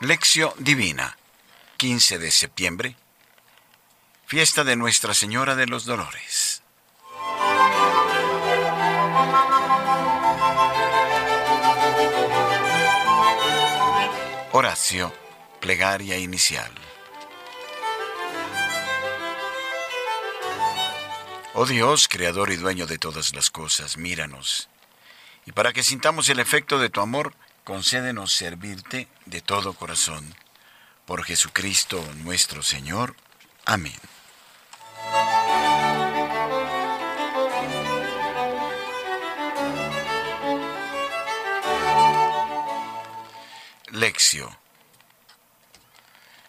Lección Divina, 15 de septiembre, fiesta de Nuestra Señora de los Dolores. Horacio, plegaria inicial. Oh Dios, creador y dueño de todas las cosas, míranos. Y para que sintamos el efecto de tu amor, concédenos servirte de todo corazón. Por Jesucristo nuestro Señor. Amén. Lección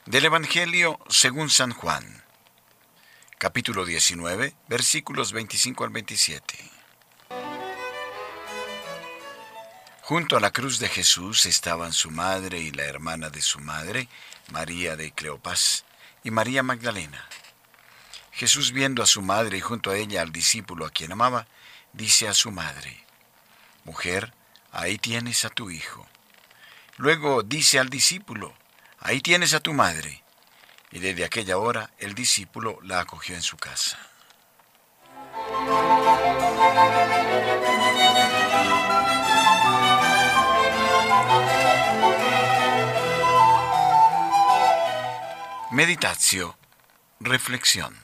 del Evangelio según San Juan, capítulo 19, versículos 25 al 27. Junto a la cruz de Jesús estaban su madre y la hermana de su madre, María de Cleopas, y María Magdalena. Jesús viendo a su madre y junto a ella al discípulo a quien amaba, dice a su madre, Mujer, ahí tienes a tu hijo. Luego dice al discípulo, Ahí tienes a tu madre. Y desde aquella hora el discípulo la acogió en su casa. Meditación, reflexión.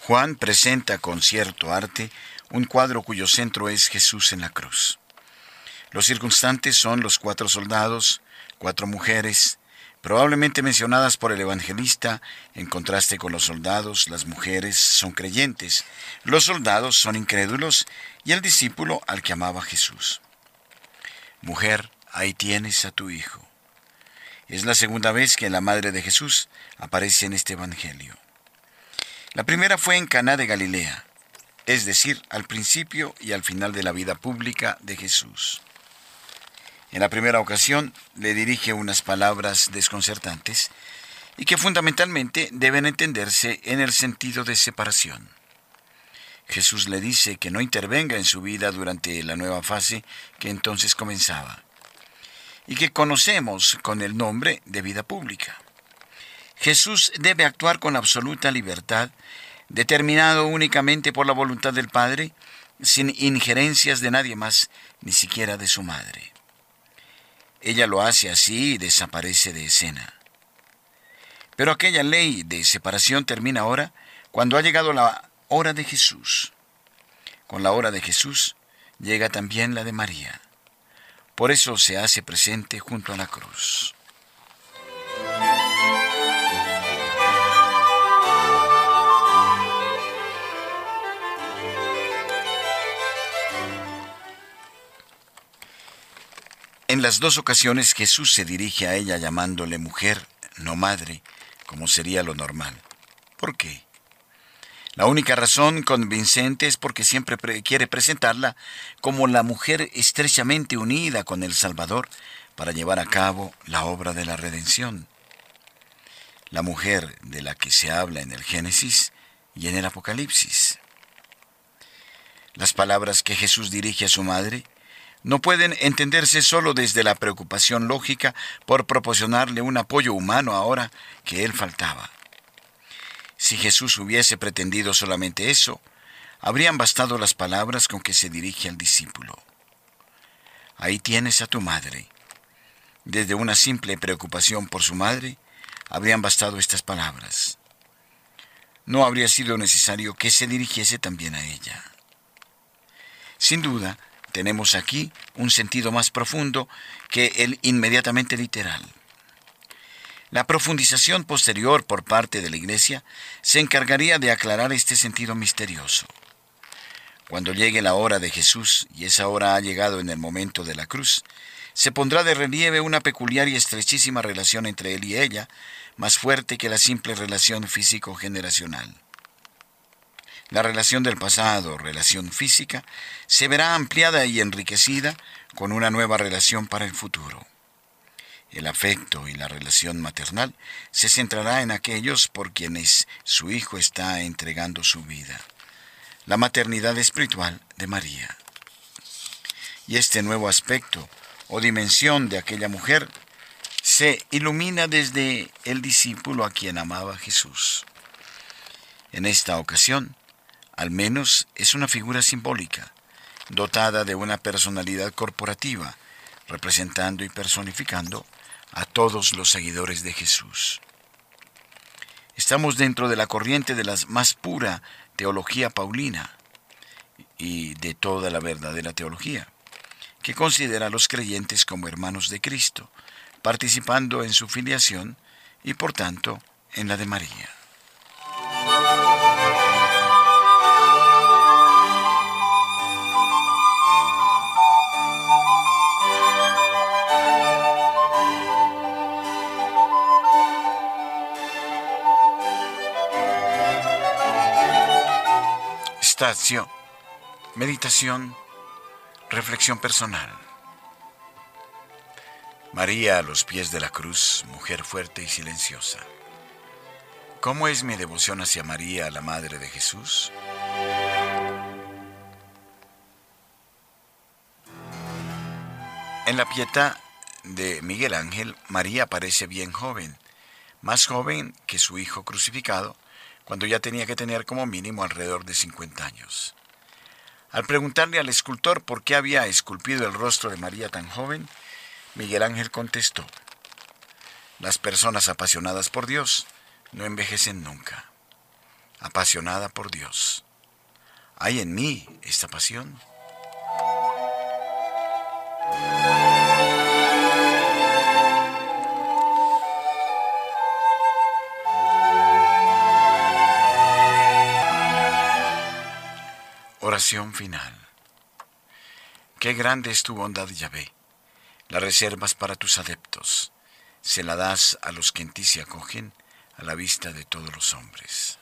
Juan presenta con cierto arte un cuadro cuyo centro es Jesús en la cruz. Los circunstantes son los cuatro soldados, cuatro mujeres, probablemente mencionadas por el evangelista, en contraste con los soldados, las mujeres son creyentes, los soldados son incrédulos y el discípulo al que amaba Jesús. Mujer, ahí tienes a tu hijo. Es la segunda vez que la madre de Jesús aparece en este evangelio. La primera fue en Caná de Galilea, es decir, al principio y al final de la vida pública de Jesús. En la primera ocasión le dirige unas palabras desconcertantes y que fundamentalmente deben entenderse en el sentido de separación. Jesús le dice que no intervenga en su vida durante la nueva fase que entonces comenzaba y que conocemos con el nombre de vida pública. Jesús debe actuar con absoluta libertad, determinado únicamente por la voluntad del Padre, sin injerencias de nadie más, ni siquiera de su madre. Ella lo hace así y desaparece de escena. Pero aquella ley de separación termina ahora cuando ha llegado la hora de Jesús. Con la hora de Jesús llega también la de María. Por eso se hace presente junto a la cruz. En las dos ocasiones Jesús se dirige a ella llamándole mujer, no madre, como sería lo normal. ¿Por qué? La única razón convincente es porque siempre quiere presentarla como la mujer estrechamente unida con el Salvador para llevar a cabo la obra de la redención. La mujer de la que se habla en el Génesis y en el Apocalipsis. Las palabras que Jesús dirige a su madre no pueden entenderse solo desde la preocupación lógica por proporcionarle un apoyo humano ahora que él faltaba. Si Jesús hubiese pretendido solamente eso, habrían bastado las palabras con que se dirige al discípulo. Ahí tienes a tu madre. Desde una simple preocupación por su madre, habrían bastado estas palabras. No habría sido necesario que se dirigiese también a ella. Sin duda, tenemos aquí un sentido más profundo que el inmediatamente literal. La profundización posterior por parte de la Iglesia se encargaría de aclarar este sentido misterioso. Cuando llegue la hora de Jesús, y esa hora ha llegado en el momento de la cruz, se pondrá de relieve una peculiar y estrechísima relación entre él y ella, más fuerte que la simple relación físico-generacional. La relación del pasado, relación física, se verá ampliada y enriquecida con una nueva relación para el futuro. El afecto y la relación maternal se centrará en aquellos por quienes su hijo está entregando su vida. la maternidad espiritual de María. Y este nuevo aspecto o dimensión de aquella mujer se ilumina desde el discípulo a quien amaba Jesús. En esta ocasión, al menos es una figura simbólica, dotada de una personalidad corporativa, representando y personificando a todos los seguidores de Jesús. Estamos dentro de la corriente de la más pura teología paulina y de toda la verdadera teología, que considera a los creyentes como hermanos de Cristo, participando en su filiación y por tanto en la de María. Meditación, reflexión personal. María a los pies de la cruz, mujer fuerte y silenciosa. ¿Cómo es mi devoción hacia María, la Madre de Jesús? En la pieta de Miguel Ángel, María parece bien joven, más joven que su hijo crucificado, cuando ya tenía que tener como mínimo alrededor de 50 años. Al preguntarle al escultor por qué había esculpido el rostro de María tan joven, Miguel Ángel contestó, las personas apasionadas por Dios no envejecen nunca. Apasionada por Dios. ¿Hay en mí esta pasión? Oración final. Qué grande es tu bondad, Yahvé. La reservas para tus adeptos. Se la das a los que en ti se acogen a la vista de todos los hombres.